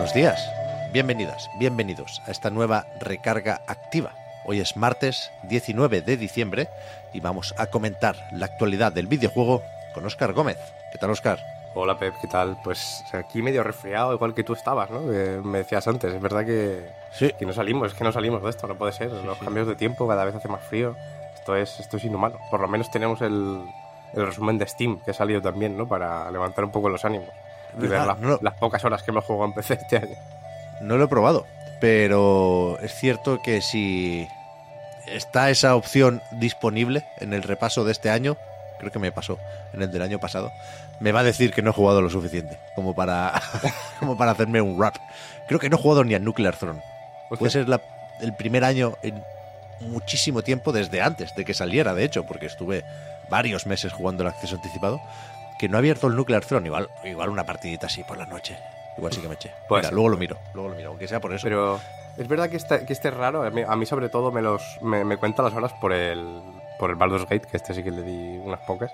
Buenos días, bienvenidas, bienvenidos a esta nueva recarga activa. Hoy es martes 19 de diciembre y vamos a comentar la actualidad del videojuego con Óscar Gómez. ¿Qué tal, Óscar? Hola Pep, ¿qué tal? Pues aquí medio resfriado, igual que tú estabas, ¿no? Que me decías antes, es verdad que, Sí. que no salimos, es que no salimos de esto, no puede ser. Los cambios de tiempo cada vez hace más frío. Esto es, esto es inhumano. Por lo menos tenemos el, el resumen de Steam que ha salido también, ¿no? Para levantar un poco los ánimos y ver verdad, la- no lo- las pocas horas que hemos jugado en PC este año. No lo he probado, pero es cierto que si está esa opción disponible en el repaso de este año, creo que me pasó en el del año pasado, me va a decir que no he jugado lo suficiente como para, como para hacerme un rap. Creo que no he jugado ni a Nuclear Throne. Puede ser la- el primer año en muchísimo tiempo desde antes de que saliera, de hecho, porque estuve varios meses jugando el acceso anticipado, que no he abierto el Nuclear Throne. Igual, igual una partidita así por la noche. Igual sí que me eché. Puede Mira, luego lo miro, luego lo miro, aunque sea por eso. Pero es verdad que este, que este es raro. A mí, a mí sobre todo me los me, me cuenta las horas por el por el Baldur's Gate, que este sí que le di unas pocas.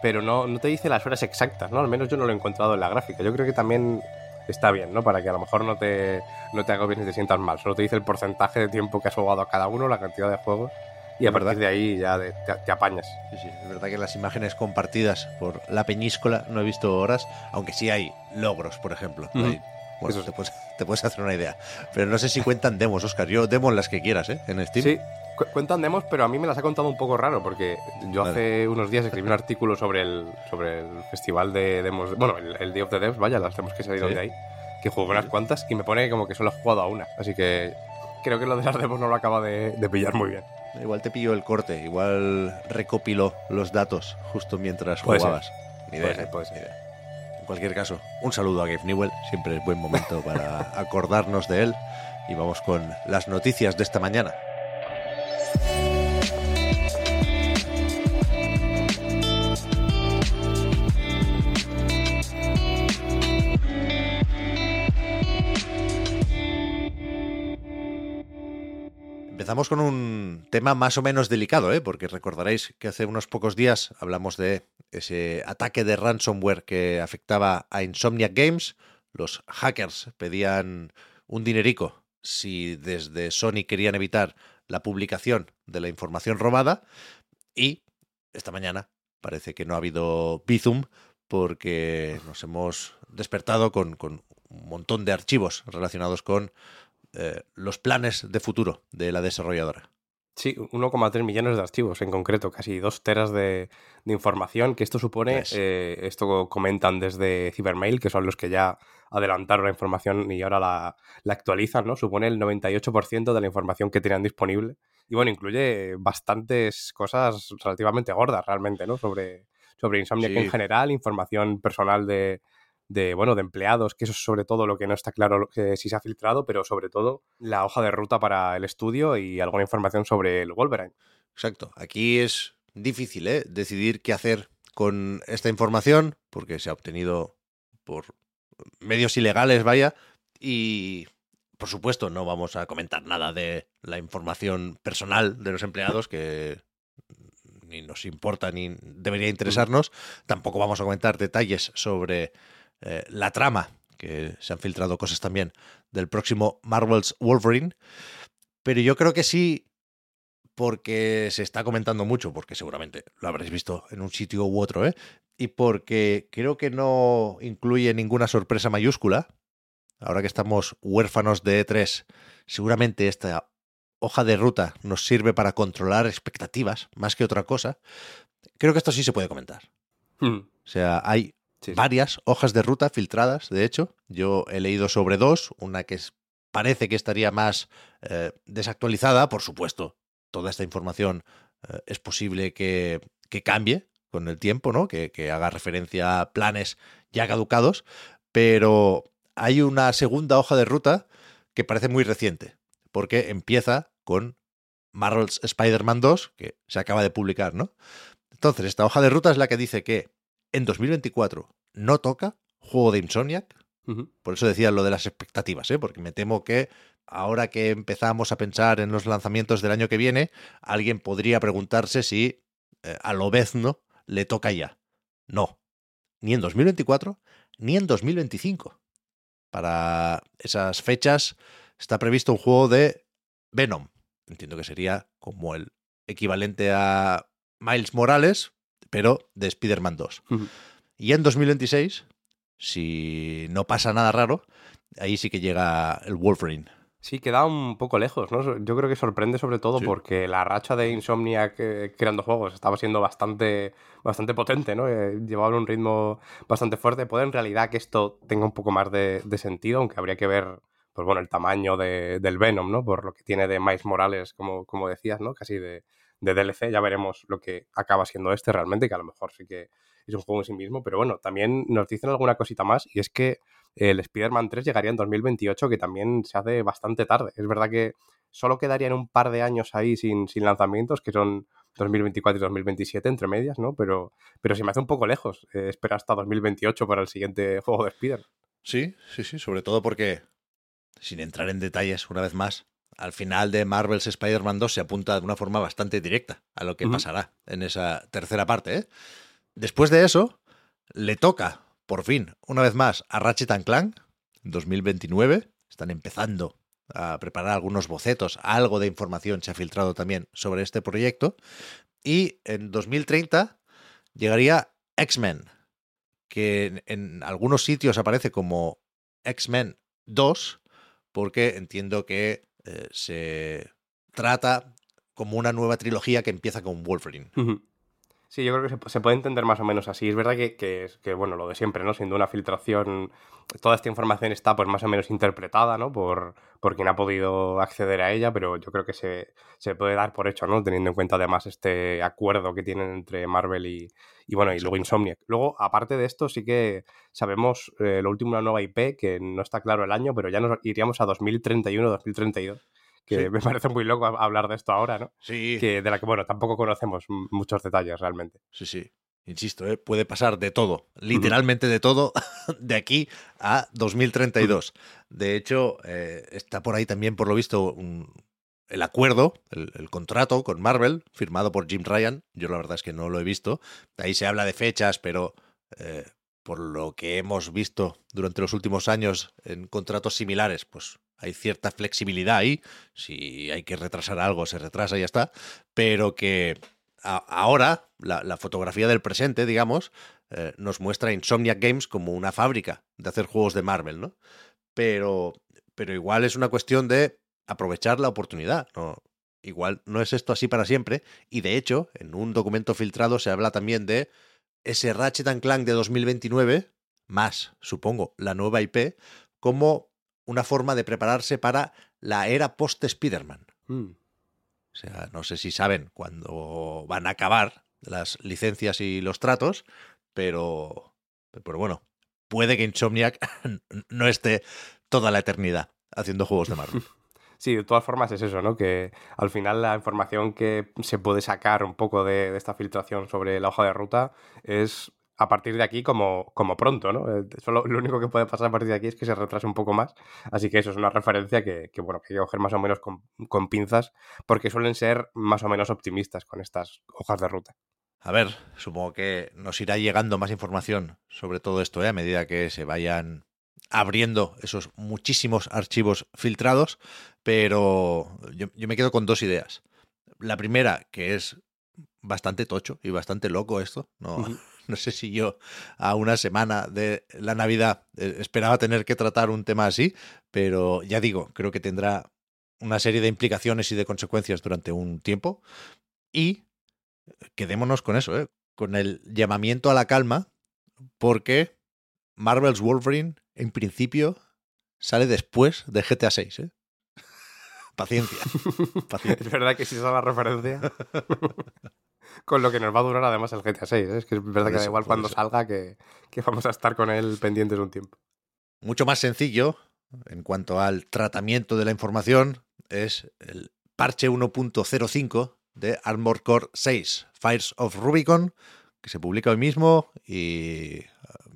Pero no, no te dice las horas exactas, ¿no? Al menos yo no lo he encontrado en la gráfica. Yo creo que también está bien, ¿no? Para que a lo mejor no te, no te agobies ni te sientas mal. Solo te dice el porcentaje de tiempo que has jugado a cada uno, la cantidad de juegos. Y a Es verdad. partir de ahí ya de- te, te apañas. Sí, sí, es verdad que las imágenes compartidas por la peñíscola no he visto horas, aunque sí hay logros, por ejemplo. Hay- bueno, te, puedes, te puedes hacer una idea. Pero no sé si cuentan demos, Oscar. Yo demos las que quieras, ¿eh? En Steam. Sí, cu- cuentan demos, pero a mí me las ha contado un poco raro, porque yo Vale. hace unos días escribí un artículo sobre el, sobre el festival de demos, bueno, el, el Day of the Devs, vaya, las demos que salieron Sí. de ahí, que jugué unas cuantas y me pone como que solo he jugado a una, así que creo que lo de las demos no lo acaba de, de pillar muy bien. Igual te pillo el corte, igual recopiló los datos justo mientras Puede ser. jugabas. Ni idea, Puede ser, ¿eh? puede ser. Ni idea. En cualquier caso, un saludo a Gabe Newell. Siempre es buen momento para acordarnos de él. Y vamos con las noticias de esta mañana. Empezamos con un tema más o menos delicado, ¿eh? porque recordaréis que hace unos pocos días hablamos de ese ataque de ransomware que afectaba a Insomniac Games. Los hackers pedían un dinerico si desde Sony querían evitar la publicación de la información robada. Y esta mañana parece que no ha habido Bizum porque nos hemos despertado con, con un montón de archivos relacionados con eh, los planes de futuro de la desarrolladora. Sí, 1,3 millones de archivos en concreto, casi dos teras de, de información, que esto supone, Yes. eh, esto comentan desde Cybermail, que son los que ya adelantaron la información y ahora la, la actualizan, ¿no? Supone el 98% de la información que tenían disponible. Y bueno, incluye bastantes cosas relativamente gordas realmente, ¿no? Sobre, sobre Insomniac Sí. en general, información personal de, de, bueno, de empleados, que eso es sobre todo lo que no está claro que si se ha filtrado, pero sobre todo la hoja de ruta para el estudio y alguna información sobre el Wolverine. Exacto. Aquí es difícil ¿eh? decidir qué hacer con esta información porque se ha obtenido por medios ilegales, vaya, y por supuesto no vamos a comentar nada de la información personal de los empleados que ni nos importa ni debería interesarnos. Tampoco vamos a comentar detalles sobre eh, la trama, que se han filtrado cosas también del próximo Marvel's Wolverine. Pero yo creo que sí, porque se está comentando mucho, porque seguramente lo habréis visto en un sitio u otro, ¿eh? Y porque creo que no incluye ninguna sorpresa mayúscula. Ahora que estamos huérfanos de E3, seguramente esta hoja de ruta nos sirve para controlar expectativas más que otra cosa. Creo que esto sí se puede comentar. Hmm. O sea, hay Varias hojas de ruta filtradas, de hecho. Yo he leído sobre dos, una que parece que estaría más eh, desactualizada, por supuesto. Toda esta información eh, es posible que, que cambie con el tiempo, ¿no? Que, que haga referencia a planes ya caducados, pero hay una segunda hoja de ruta que parece muy reciente, porque empieza con Marvel's Spider-Man 2, que se acaba de publicar, ¿no? Entonces, esta hoja de ruta es la que dice que en 2024 no toca juego de Insomniac. Por eso decía lo de las expectativas, ¿eh? porque me temo que ahora que empezamos a pensar en los lanzamientos del año que viene, alguien podría preguntarse si eh, a lo no le toca ya. No, ni en 2024 ni en 2025. Para esas fechas está previsto un juego de Venom. Entiendo que sería como el equivalente a Miles Morales, pero de Spider-Man 2. Y en 2026, si no pasa nada raro, ahí sí que llega el Wolverine. Sí, queda un poco lejos, ¿no? Yo creo que sorprende sobre todo porque la racha de Insomniac eh, creando juegos estaba siendo bastante, bastante potente, ¿no? Eh, llevaba un ritmo bastante fuerte. Puede en realidad que esto tenga un poco más de, sentido, aunque habría que ver, pues bueno, el tamaño del Venom, ¿no? Por lo que tiene de Miles Morales, como, como decías, ¿no? Casi de, de DLC. Ya veremos lo que acaba siendo este realmente, que a lo mejor sí que es un juego en sí mismo. Pero bueno, también nos dicen alguna cosita más y es que el Spider-Man 3 llegaría en 2028, que también se hace bastante tarde. Es verdad que solo quedarían un par de años ahí sin, sin lanzamientos, que son 2024 y 2027 entre medias, ¿no? Pero, pero se me hace un poco lejos eh, esperar hasta 2028 para el siguiente juego de Spider. Sí, sí, sí, sobre todo porque, sin entrar en detalles una vez más, al final de Marvel's Spider-Man 2 se apunta de una forma bastante directa a lo que pasará en esa tercera parte. ¿eh? Después de eso, le toca por fin, una vez más, a Ratchet Clank 2029. Están empezando a preparar algunos bocetos, algo de información se ha filtrado también sobre este proyecto. Y en 2030 llegaría X-Men, que en, algunos sitios aparece como X-Men 2, porque entiendo que eh, se trata como una nueva trilogía que empieza con Wolverine. Sí, yo creo que se, puede entender más o menos así. Es verdad que, que, bueno, lo de siempre, ¿no? Siendo una filtración, toda esta información está pues más o menos interpretada, ¿no? Por, por quien ha podido acceder a ella, pero yo creo que se, se puede dar por hecho, ¿no? Teniendo en cuenta además este acuerdo que tienen entre Marvel y, y bueno, y luego Insomniac. Luego, aparte de esto, sí que sabemos eh, lo último, una nueva IP, que no está claro el año, pero ya nos iríamos a 2031, 2032 que me parece muy loco hablar de esto ahora, ¿no? Sí. Que, de la que, bueno, tampoco conocemos muchos detalles realmente. Sí, sí. Insisto, ¿eh? puede pasar de todo, literalmente de todo, de aquí a 2032. De hecho, eh, está por ahí también, por lo visto, el acuerdo, el, contrato con Marvel, firmado por Jim Ryan. Yo la verdad es que no lo he visto. Ahí se habla de fechas, pero eh, por lo que hemos visto durante los últimos años en contratos similares, pues hay cierta flexibilidad ahí. Si hay que retrasar algo, se retrasa y ya está. Pero que ahora la, fotografía del presente, digamos, eh, nos muestra Insomniac Games como una fábrica de hacer juegos de Marvel, ¿no? Pero, pero igual es una cuestión de aprovechar la oportunidad. Igual no es esto así para siempre. Y de hecho, en un documento filtrado se habla también de ese Ratchet Clank de 2029, más, supongo, la nueva IP, como una forma de prepararse para la era post-Spider-Man. Mm. O sea, no sé si saben cuándo van a acabar las licencias y los tratos, pero, pero bueno, puede que Insomniac no esté toda la eternidad haciendo juegos de Marvel. Sí, de todas formas es eso, ¿no? Que al final la información que se puede sacar un poco de, de esta filtración sobre la hoja de ruta es a partir de aquí como, como pronto, ¿no? Eh, solo, lo único que puede pasar a partir de aquí es que se retrase un poco más. Así que eso es una referencia que, bueno, que hay que coger más o menos con, con, pinzas, porque suelen ser más o menos optimistas con estas hojas de ruta. A ver, supongo que nos irá llegando más información sobre todo esto, ¿eh? a medida que se vayan abriendo esos muchísimos archivos filtrados, pero yo, yo me quedo con dos ideas. La primera, que es bastante tocho y bastante loco esto, no, No sé si yo a una semana de la Navidad eh, esperaba tener que tratar un tema así, pero ya digo, creo que tendrá una serie de implicaciones y de consecuencias durante un tiempo. Y quedémonos con eso, ¿eh? con el llamamiento a la calma, porque Marvel's Wolverine, en principio, sale después de GTA 6. ¿eh? Paciencia. Paciencia. Es verdad que si esa es la referencia. con lo que nos va a durar además el GTA 6. ¿eh? Es que es verdad que da igual cuando salga que, que vamos a estar con él pendientes un tiempo. Mucho más sencillo en cuanto al tratamiento de la información es el parche 1.05 de Armored Core 6, Fires of Rubicon, que se publica hoy mismo y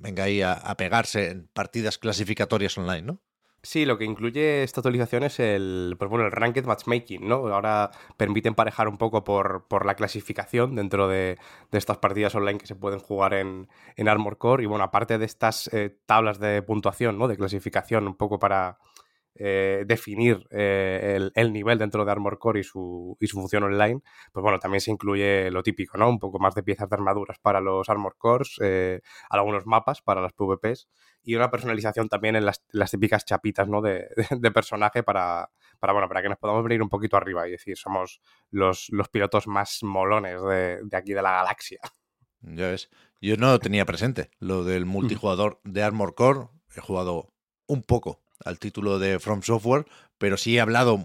venga ahí a, pegarse en partidas clasificatorias online, ¿no? Sí, lo que incluye esta actualización es el, pues bueno, el Ranked Matchmaking, ¿no? Ahora permite emparejar un poco por, por la clasificación dentro de, de, estas partidas online que se pueden jugar en, en Armor Core. Y bueno, aparte de estas eh, tablas de puntuación, ¿no? De clasificación, un poco para, eh, definir eh, el, el, nivel dentro de Armor Core y su, y su, función online, pues bueno, también se incluye lo típico, ¿no? Un poco más de piezas de armaduras para los Armor Cores, eh, algunos mapas para las PvPs y una personalización también en las, las típicas chapitas, ¿no? De, de, de, personaje para, para, bueno, para que nos podamos venir un poquito arriba y decir, somos los, los pilotos más molones de, de aquí de la galaxia. Ya ves, yo no tenía presente lo del multijugador de Armor Core, he jugado un poco al título de From Software, pero sí he hablado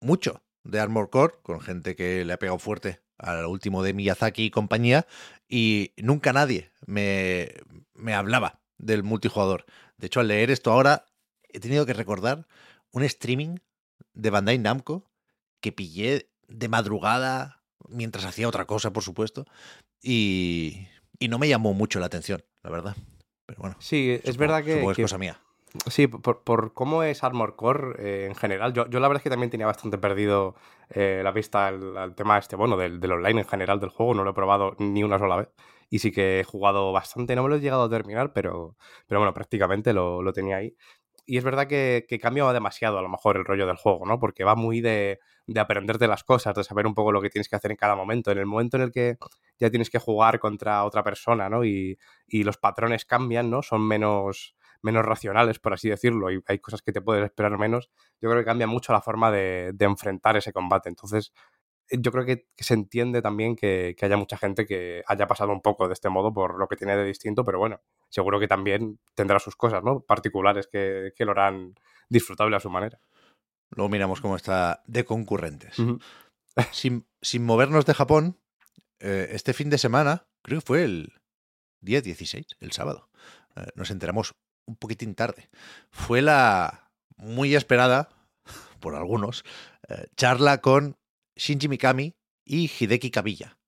mucho de Armor Core con gente que le ha pegado fuerte al último de Miyazaki y compañía, y nunca nadie me, me hablaba del multijugador. De hecho, al leer esto ahora, he tenido que recordar un streaming de Bandai Namco que pillé de madrugada mientras hacía otra cosa, por supuesto, y, y no me llamó mucho la atención, la verdad. Pero bueno, sí, es verdad que, que es cosa mía. Sí, por, por, cómo es Armor Core eh, en general. Yo, yo, la verdad es que también tenía bastante perdido eh, la vista al, tema este, bueno, del, del, online en general del juego. No lo he probado ni una sola vez. Y sí que he jugado bastante. No me lo he llegado a terminar, pero, pero bueno, prácticamente lo, lo tenía ahí. Y es verdad que, que cambia demasiado a lo mejor el rollo del juego, ¿no? Porque va muy de, de aprenderte las cosas, de saber un poco lo que tienes que hacer en cada momento. En el momento en el que ya tienes que jugar contra otra persona, ¿no? Y, y los patrones cambian, ¿no? Son menos menos racionales, por así decirlo, y hay cosas que te puedes esperar menos, yo creo que cambia mucho la forma de, de enfrentar ese combate. Entonces, eh, yo creo que, que se entiende también que, que, haya mucha gente que haya pasado un poco de este modo por lo que tiene de distinto, pero bueno, seguro que también tendrá sus cosas, ¿no? Particulares que, que lo harán disfrutable a su manera. Luego miramos cómo está de concurrentes. Uh -huh. sin, sin, movernos de Japón, eh, este fin de semana, creo que fue el día 16, el sábado, eh, nos enteramos un poquitín tarde. Fue la muy esperada, por algunos, eh, charla con Shinji Mikami y Hideki Kamiya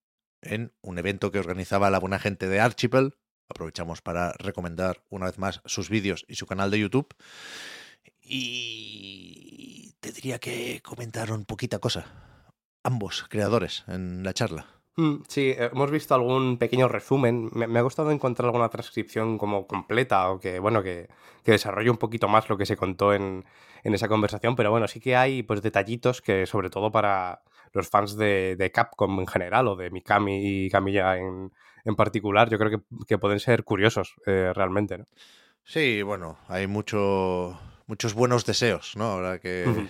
en un evento que organizaba la buena gente de Archipel. Aprovechamos para recomendar una vez más sus vídeos y su canal de YouTube. Y tendría que comentar un poquita cosa. Ambos creadores en la charla. Mm, sí, hemos visto algún pequeño resumen. Me, me, ha gustado encontrar alguna transcripción como completa o que, bueno, que, que desarrolle un poquito más lo que se contó en, en, esa conversación. Pero bueno, sí que hay pues detallitos que, sobre todo para los fans de, de Capcom en general o de Mikami y Camilla en, en particular, yo creo que, que pueden ser curiosos eh, realmente, ¿no? Sí, bueno, hay mucho muchos buenos deseos, ¿no? Ahora que uh -huh.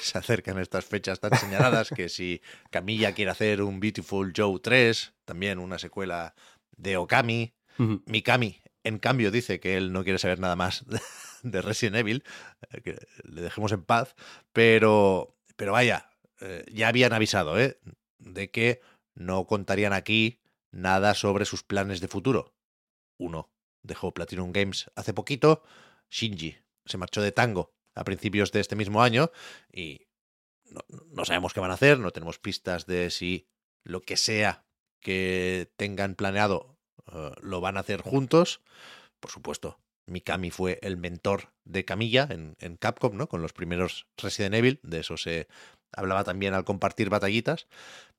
se acercan estas fechas tan señaladas, que si Camilla quiere hacer un Beautiful Joe 3, también una secuela de Okami, uh -huh. Mikami, en cambio, dice que él no quiere saber nada más de Resident Evil, eh, que le dejemos en paz, pero, pero vaya, eh, ya habían avisado, ¿eh? De que no contarían aquí nada sobre sus planes de futuro. Uno dejó Platinum Games hace poquito, Shinji se marchó de tango a principios de este mismo año y no, no, sabemos qué van a hacer, no tenemos pistas de si lo que sea que tengan planeado uh, lo van a hacer juntos. Por supuesto, Mikami fue el mentor de Camilla en, en, Capcom, ¿no? Con los primeros Resident Evil, de eso se hablaba también al compartir batallitas,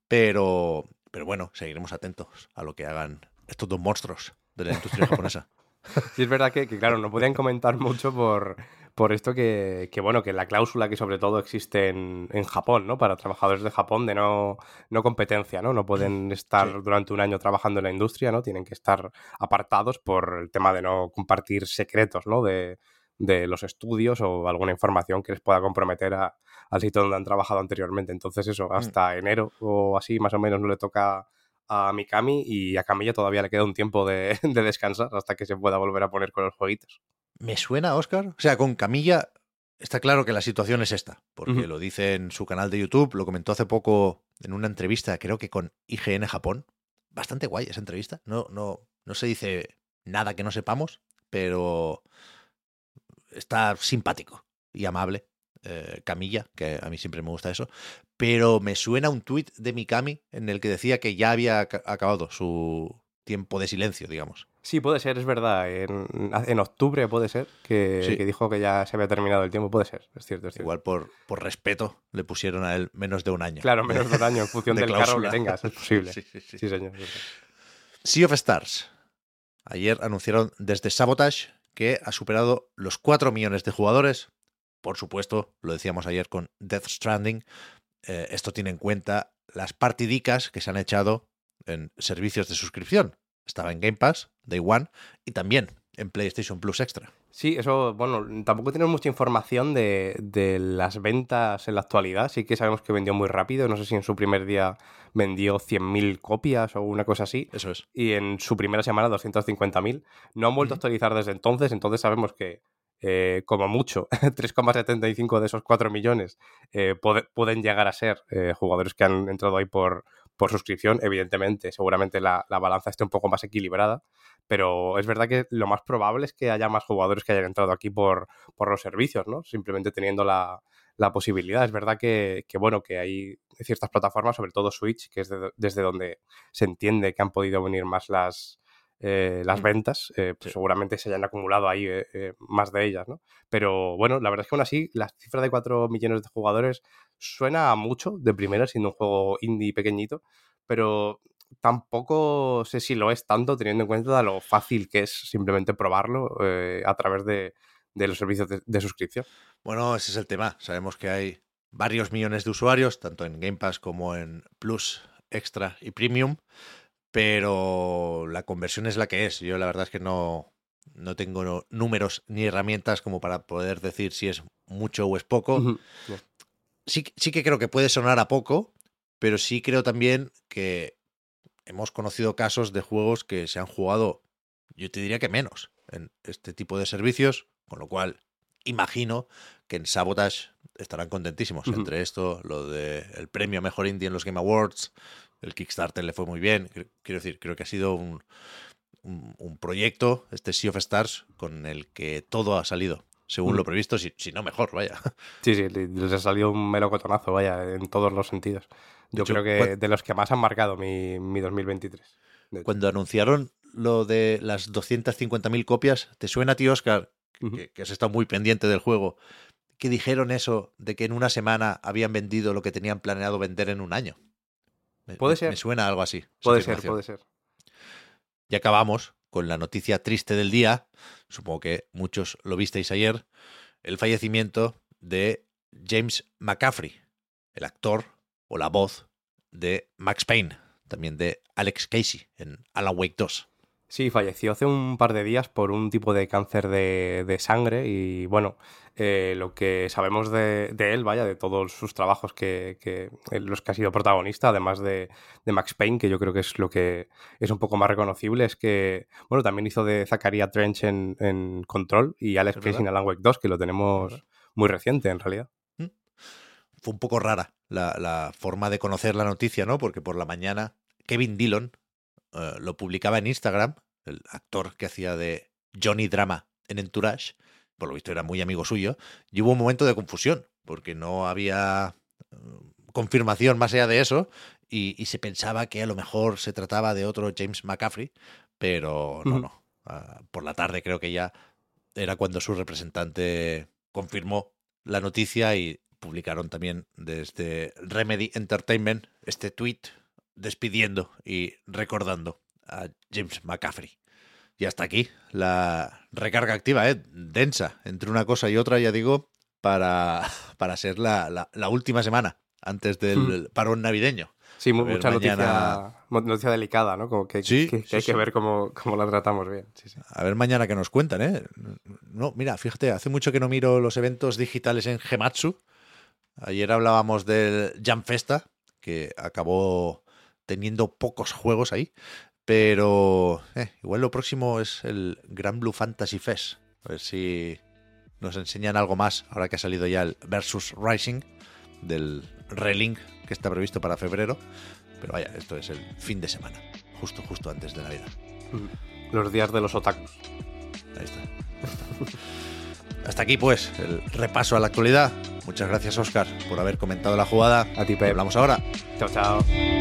pero, pero bueno, seguiremos atentos a lo que hagan estos dos monstruos de la industria japonesa. Sí, es verdad que, que, claro, no podían comentar mucho por, por esto que, que, bueno, que la cláusula que sobre todo existe en, en, Japón, ¿no? Para trabajadores de Japón de no, no competencia, ¿no? No pueden estar sí. durante un año trabajando en la industria, ¿no? Tienen que estar apartados por el tema de no compartir secretos, ¿no? De, de los estudios o alguna información que les pueda comprometer a, al sitio donde han trabajado anteriormente. Entonces eso, Mm. hasta enero o así más o menos no le toca a Mikami y a Camilla todavía le queda un tiempo de, de, descansar hasta que se pueda volver a poner con los jueguitos. ¿Me suena, Oscar? O sea, con Camilla está claro que la situación es esta, porque lo dice en su canal de YouTube, lo comentó hace poco en una entrevista, creo que con IGN Japón. Bastante guay esa entrevista. No, no, no se dice nada que no sepamos, pero está simpático y amable. Eh, Camilla, que a mí siempre me gusta eso. Pero me suena un tuit de Mikami en el que decía que ya había ac- acabado su tiempo de silencio, digamos. Sí, puede ser, es verdad. En, en octubre puede ser que, Sí. que dijo que ya se había terminado el tiempo. Puede ser, es cierto, es cierto. Igual por, por respeto le pusieron a él menos de un año. Claro, menos de un año en función de del carro que tengas, es posible. Sí, sí, sí. Señor. Sea of Stars. Ayer anunciaron desde Sabotage que ha superado los 4 millones de jugadores. Por supuesto, lo decíamos ayer con Death Stranding. eh, esto tiene en cuenta las partidicas que se han echado en servicios de suscripción. Estaba en Game Pass, Day One, y también en PlayStation Plus Extra. Sí, eso, bueno, tampoco tenemos mucha información de, de las ventas en la actualidad. Sí que sabemos que vendió muy rápido. No sé si en su primer día vendió 100.000 copias o una cosa así. Eso es. Y en su primera semana 250.000. No han vuelto a actualizar desde entonces. Entonces sabemos que, eh, como mucho, 3,75 de esos 4 millones eh, pueden llegar a ser eh, jugadores que han entrado ahí por, por suscripción. Evidentemente, seguramente la, la balanza esté un poco más equilibrada. Pero es verdad que lo más probable es que haya más jugadores que hayan entrado aquí por, por los servicios, ¿no? Simplemente teniendo la, la posibilidad. Es verdad que, que, bueno, que hay ciertas plataformas, sobre todo Switch, que es de- desde donde se entiende que han podido venir más las, eh, las Mm. ventas, eh, pues Sí. seguramente se hayan acumulado ahí eh, más de ellas, ¿no? Pero bueno, la verdad es que aún así, la cifra de 4 millones de jugadores suena mucho de primera, siendo un juego indie pequeñito, pero tampoco sé si lo es tanto teniendo en cuenta lo fácil que es simplemente probarlo a través de, de los servicios de, de suscripción. Bueno, ese es el tema. Sabemos que hay varios millones de usuarios, tanto en Game Pass como en Plus, Extra y Premium, pero la conversión es la que es. Yo la verdad es que no, no tengo no- números ni herramientas como para poder decir si es mucho o es poco. Sí, sí que creo que puede sonar a poco, pero sí creo también que hemos conocido casos de juegos que se han jugado, yo te diría que menos, en este tipo de servicios, con lo cual imagino que en Sabotage estarán contentísimos. Entre esto, lo del el premio a Mejor Indie en los Game Awards, el Kickstarter le fue muy bien. Quiero decir, creo que ha sido un, un, un proyecto, este Sea of Stars, con el que todo ha salido, según Mm. lo previsto, si, si no mejor, vaya. Sí, sí, le- les ha salido un melocotonazo, vaya, en todos los sentidos. Yo hecho, creo que de los que más han marcado mi, mi 2023. de hecho. Cuando anunciaron lo de las 250.000 copias, ¿te suena a ti, Oscar, que, que has estado muy pendiente del juego, que dijeron eso de que en una semana habían vendido lo que tenían planeado vender en un año? Puede me- ser. Me suena algo así. Puede ser, puede ser. Y acabamos con la noticia triste del día. Supongo que muchos lo visteis ayer. El fallecimiento de James McCaffrey, el actor o la voz de Max Payne, también de Alex Casey en Alan Wake 2. Sí, falleció hace un par de días por un tipo de cáncer de, de sangre y bueno, eh, lo que sabemos de, de él, vaya, de todos sus trabajos que, que en los que ha sido protagonista, además de, de Max Payne, que yo creo que es lo que es un poco más reconocible, es que, bueno, también hizo de Zacarías Trench en, en Control y Alex Es Casey en. Alan Wake 2, que lo tenemos muy reciente en realidad. Fue un poco rara la, la forma de conocer la noticia, ¿no? Porque por la mañana Kevin Dillon eh, lo publicaba en Instagram, el actor que hacía de Johnny Drama en Entourage, por lo visto era muy amigo suyo, y hubo un momento de confusión, porque no había eh, confirmación más allá de eso, y, y se pensaba que a lo mejor se trataba de otro James McCaffrey, pero no, no. Ah, por la tarde creo que ya era cuando su representante confirmó la noticia y publicaron también desde Remedy Entertainment este tweet despidiendo y recordando a James McCaffrey. Y hasta aquí la recarga activa, ¿eh? densa, entre una cosa y otra, ya digo, para, para ser la, la- la última semana antes del parón navideño. Sí, ver, mucha mañana- noticia, noticia delicada, ¿no? Como que, Sí, que- que sí, hay sí. que ver cómo, cómo la tratamos bien. A ver mañana que nos cuentan, ¿eh? No, mira, fíjate, hace mucho que no miro los eventos digitales en Gematsu. Ayer hablábamos del Jam Festa, que acabó teniendo pocos juegos ahí. Pero eh, igual lo próximo es el Gran Blue Fantasy Fest. A ver si nos enseñan algo más ahora que ha salido ya el Versus Rising del Relink que está previsto para febrero. Pero vaya, esto es el fin de semana, justo, justo antes de Navidad. Los días de los otakus. Ahí está. Ahí está. Hasta aquí, pues, el repaso a la actualidad. Muchas gracias, Oscar, por haber comentado la jugada. A ti, Pep. Hablamos ahora. Chao, chao.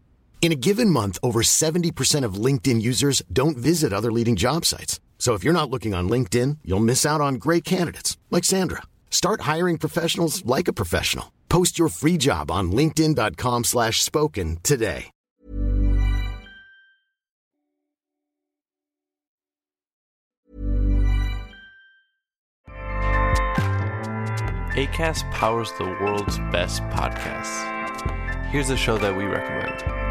In a given month, over 70% of LinkedIn users don't visit other leading job sites. So if you're not looking on LinkedIn, you'll miss out on great candidates like Sandra. Start hiring professionals like a professional. Post your free job on linkedin.com/spoken today. ACAST powers the world's best podcasts. Here's a show that we recommend.